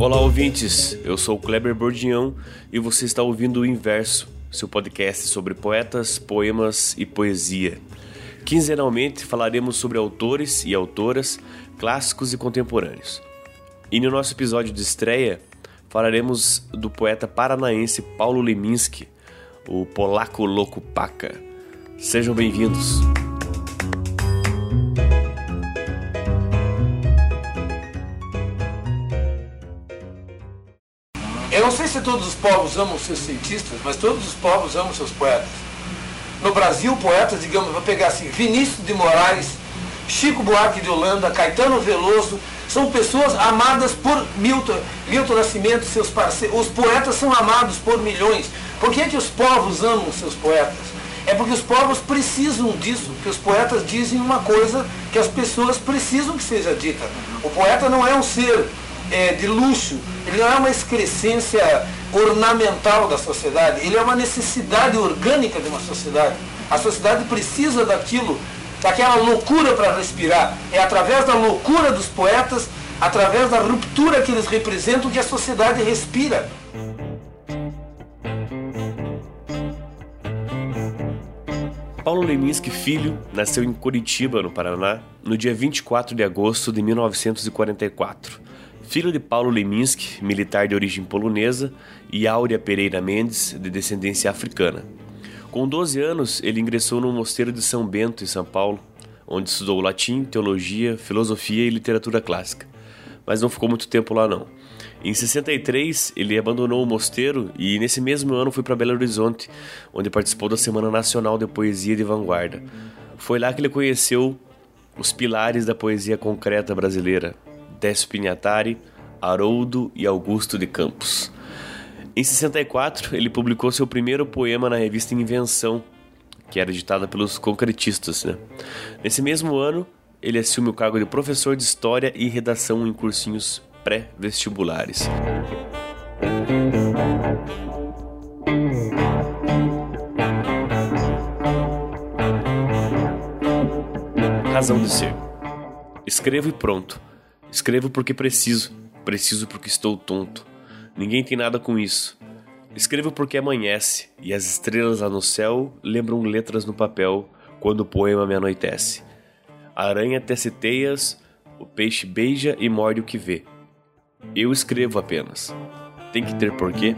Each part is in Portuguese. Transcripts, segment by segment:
Olá, ouvintes. Eu sou Kleber Bordião e você está ouvindo o Inverso, seu podcast sobre poetas, poemas e poesia. Quinzenalmente falaremos sobre autores e autoras, clássicos e contemporâneos. E no nosso episódio de estreia, falaremos do poeta paranaense Paulo Leminski, o polaco louco paca. Sejam bem-vindos. Se todos os povos amam seus cientistas, mas todos os povos amam seus poetas. No Brasil, poetas, digamos, vou pegar assim, Vinícius de Moraes, Chico Buarque de Holanda, Caetano Veloso, são pessoas amadas por Milton, Milton Nascimento, seus parceiros. Os poetas são amados por milhões. Por que, é que os povos amam seus poetas? É porque os povos precisam disso, que os poetas dizem uma coisa que as pessoas precisam que seja dita. O poeta não é um ser é, de luxo, ele não é uma excrescência ornamental da sociedade, ele é uma necessidade orgânica de uma sociedade. A sociedade precisa daquilo, daquela loucura para respirar. É através da loucura dos poetas, através da ruptura que eles representam, que a sociedade respira. Paulo Leminski Filho nasceu em Curitiba, no Paraná, no dia 24 de agosto de 1944. Filho de Paulo Leminski, militar de origem polonesa, e Áurea Pereira Mendes, de descendência africana. Com 12 anos, ele ingressou no Mosteiro de São Bento, em São Paulo, onde estudou latim, teologia, filosofia e literatura clássica. Mas não ficou muito tempo lá não. Em 63, ele abandonou o mosteiro e nesse mesmo ano foi para Belo Horizonte, onde participou da Semana Nacional de Poesia de Vanguarda. Foi lá que ele conheceu os pilares da poesia concreta brasileira, Décio Pinhatari, Haroldo e Augusto de Campos. Em 64, ele publicou seu primeiro poema na revista Invenção, que era editada pelos concretistas. Né? Nesse mesmo ano, ele assume o cargo de professor de História e Redação em cursinhos pré-vestibulares. Razão de ser. Escrevo e pronto. Escrevo porque preciso. Preciso porque estou tonto. Ninguém tem nada com isso. Escrevo porque amanhece e as estrelas lá no céu lembram letras no papel quando o poema me anoitece. A aranha tece teias, o peixe beija e morde o que vê. Eu escrevo apenas. Tem que ter porquê?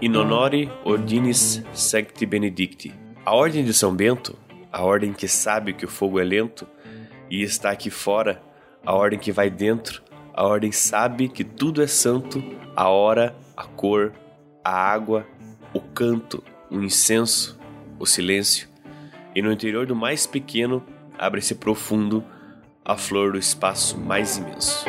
In honore ordinis sancti benedicti. A ordem de São Bento, a ordem que sabe que o fogo é lento e está aqui fora, a ordem que vai dentro, a ordem sabe que tudo é santo, a hora, a cor, a água, o canto, o incenso, o silêncio e no interior do mais pequeno abre-se profundo a flor do espaço mais imenso.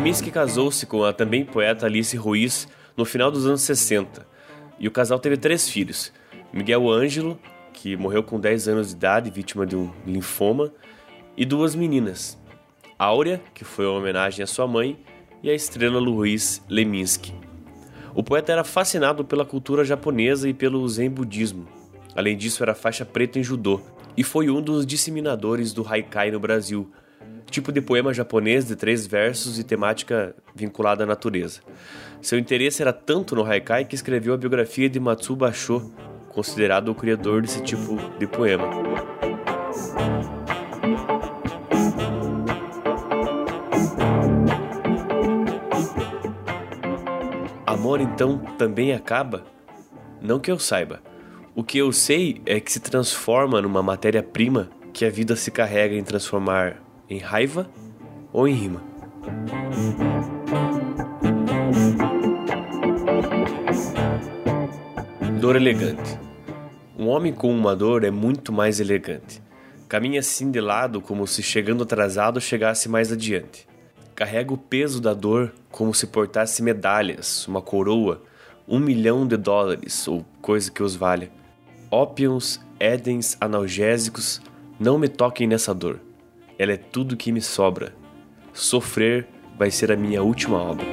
Leminski casou-se com a também poeta Alice Ruiz no final dos anos 60 e o casal teve três filhos: Miguel Ângelo, que morreu com 10 anos de idade, vítima de um linfoma, e duas meninas, Áurea, que foi uma homenagem à sua mãe, e a estrela Luiz Leminski. O poeta era fascinado pela cultura japonesa e pelo zen budismo. Além disso, era faixa preta em judô e foi um dos disseminadores do haikai no Brasil, tipo de poema japonês de três versos e temática vinculada à natureza. Seu interesse era tanto no haikai que escreveu a biografia de Matsu Basho, considerado o criador desse tipo de poema. Amor então também acaba? Não que eu saiba. O que eu sei é que se transforma numa matéria-prima que a vida se carrega em transformar em raiva ou em rima. Dor elegante. Um homem com uma dor é muito mais elegante. Caminha assim de lado como se chegando atrasado chegasse mais adiante. Carrega o peso da dor como se portasse medalhas, uma coroa, um milhão de dólares ou coisa que os valha. Ópiums, édens, analgésicos, não me toquem nessa dor. Ela é tudo que me sobra. Sofrer vai ser a minha última obra.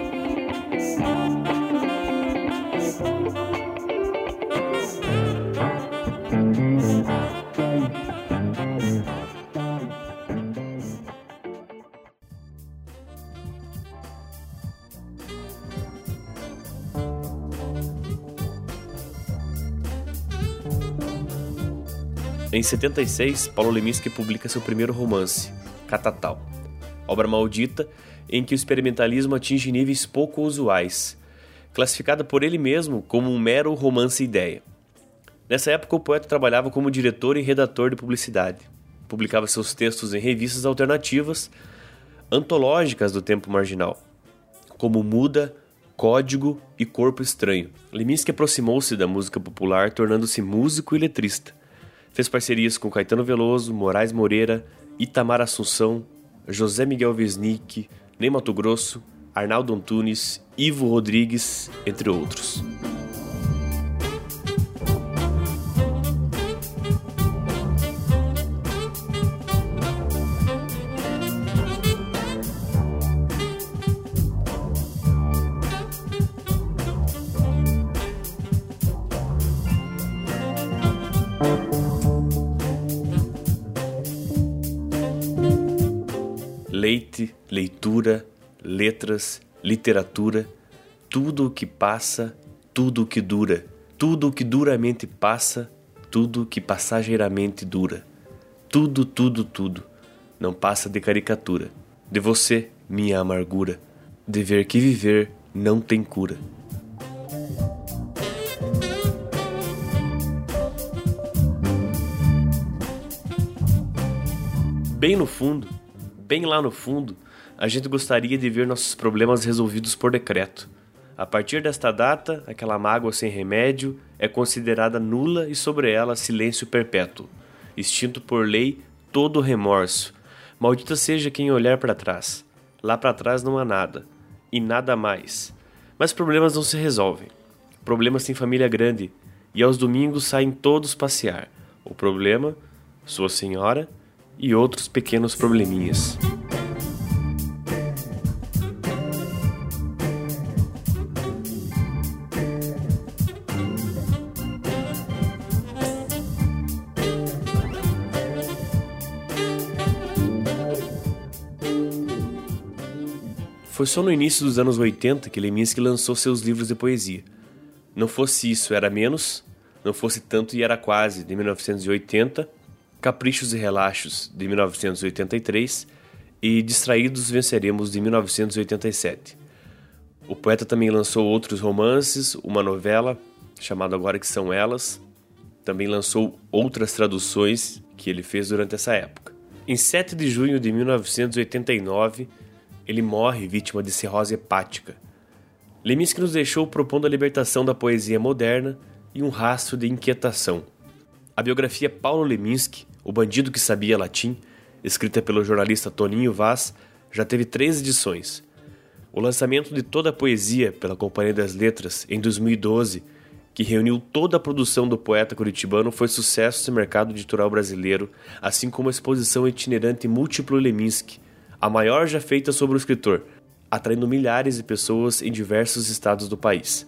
Em 76, Paulo Leminski publica seu primeiro romance, Catatal, obra maldita em que o experimentalismo atinge níveis pouco usuais, classificada por ele mesmo como um mero romance-ideia. Nessa época, o poeta trabalhava como diretor e redator de publicidade. Publicava seus textos em revistas alternativas, antológicas do tempo marginal, como Muda, Código e Corpo Estranho. Leminski aproximou-se da música popular, tornando-se músico e letrista. Fez parcerias com Caetano Veloso, Moraes Moreira, Itamar Assunção, José Miguel Wisnik, Ney Mato Grosso, Arnaldo Antunes, Ivo Rodrigues, entre outros. Leite, leitura, letras, literatura, tudo o que passa, tudo o que dura, tudo o que duramente passa, tudo o que passageiramente dura. Tudo, tudo, tudo. Não passa de caricatura. De você, minha amargura. De ver que viver não tem cura. Bem no fundo, bem lá no fundo, a gente gostaria de ver nossos problemas resolvidos por decreto. A partir desta data, aquela mágoa sem remédio é considerada nula e sobre ela silêncio perpétuo. Extinto por lei todo remorso. Maldita seja quem olhar para trás. Lá para trás não há nada. E nada mais. Mas problemas não se resolvem. Problemas têm família grande. E aos domingos saem todos passear. O problema, sua senhora e outros pequenos probleminhas. Foi só no início dos anos 80 que Leminski lançou seus livros de poesia. Não fosse isso, era menos, não fosse tanto e era quase, de 1980, Caprichos e Relaxos, de 1983, e Distraídos Venceremos, de 1987. O poeta também lançou outros romances, uma novela, chamada Agora Que São Elas, também lançou outras traduções que ele fez durante essa época. Em 7 de junho de 1989, ele morre vítima de cirrose hepática. Leminski nos deixou propondo a libertação da poesia moderna e um rastro de inquietação. A biografia Paulo Leminski o Bandido que Sabia Latim, escrita pelo jornalista Toninho Vaz, já teve três edições. O lançamento de toda a poesia pela Companhia das Letras em 2012, que reuniu toda a produção do poeta curitibano, foi sucesso no mercado editorial brasileiro, assim como a exposição itinerante Múltiplo Leminski, a maior já feita sobre o escritor, atraindo milhares de pessoas em diversos estados do país.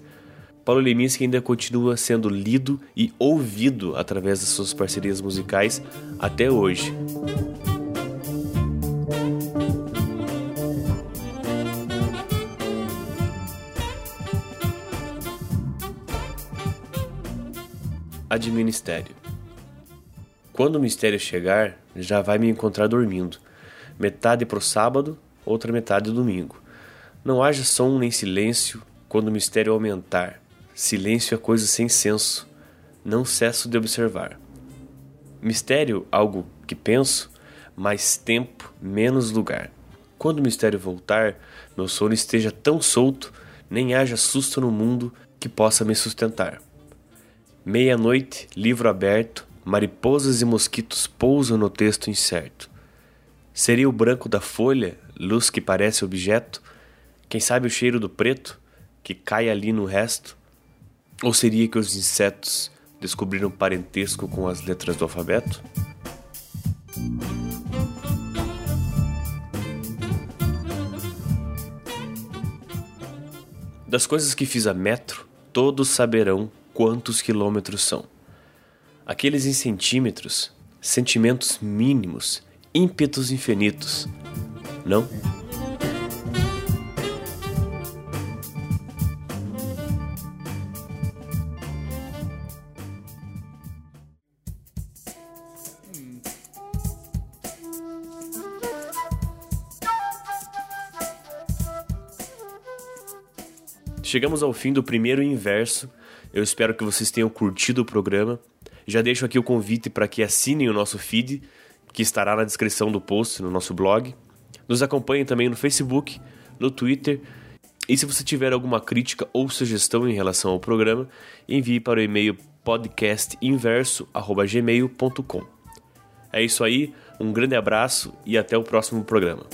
Paulo Leminski ainda continua sendo lido e ouvido através das suas parcerias musicais até hoje. Administério Quando o mistério chegar, já vai me encontrar dormindo. Metade pro sábado, outra metade domingo. Não haja som nem silêncio quando o mistério aumentar Silêncio é coisa sem senso, não cesso de observar. Mistério, algo que penso, mais tempo, menos lugar. Quando o mistério voltar, meu sono esteja tão solto, nem haja susto no mundo que possa me sustentar. Meia-noite, livro aberto, mariposas e mosquitos pousam no texto incerto. Seria o branco da folha, luz que parece objeto? Quem sabe o cheiro do preto, que cai ali no resto? Ou seria que os insetos descobriram parentesco com as letras do alfabeto? Das coisas que fiz a metro, todos saberão quantos quilômetros são. Aqueles em centímetros, sentimentos mínimos, ímpetos infinitos. Não? Chegamos ao fim do primeiro inverso. Eu espero que vocês tenham curtido o programa. Já deixo aqui o convite para que assinem o nosso feed, que estará na descrição do post no nosso blog. Nos acompanhem também no Facebook, no Twitter. E se você tiver alguma crítica ou sugestão em relação ao programa, envie para o e-mail podcastinverso@gmail.com. É isso aí, um grande abraço e até o próximo programa.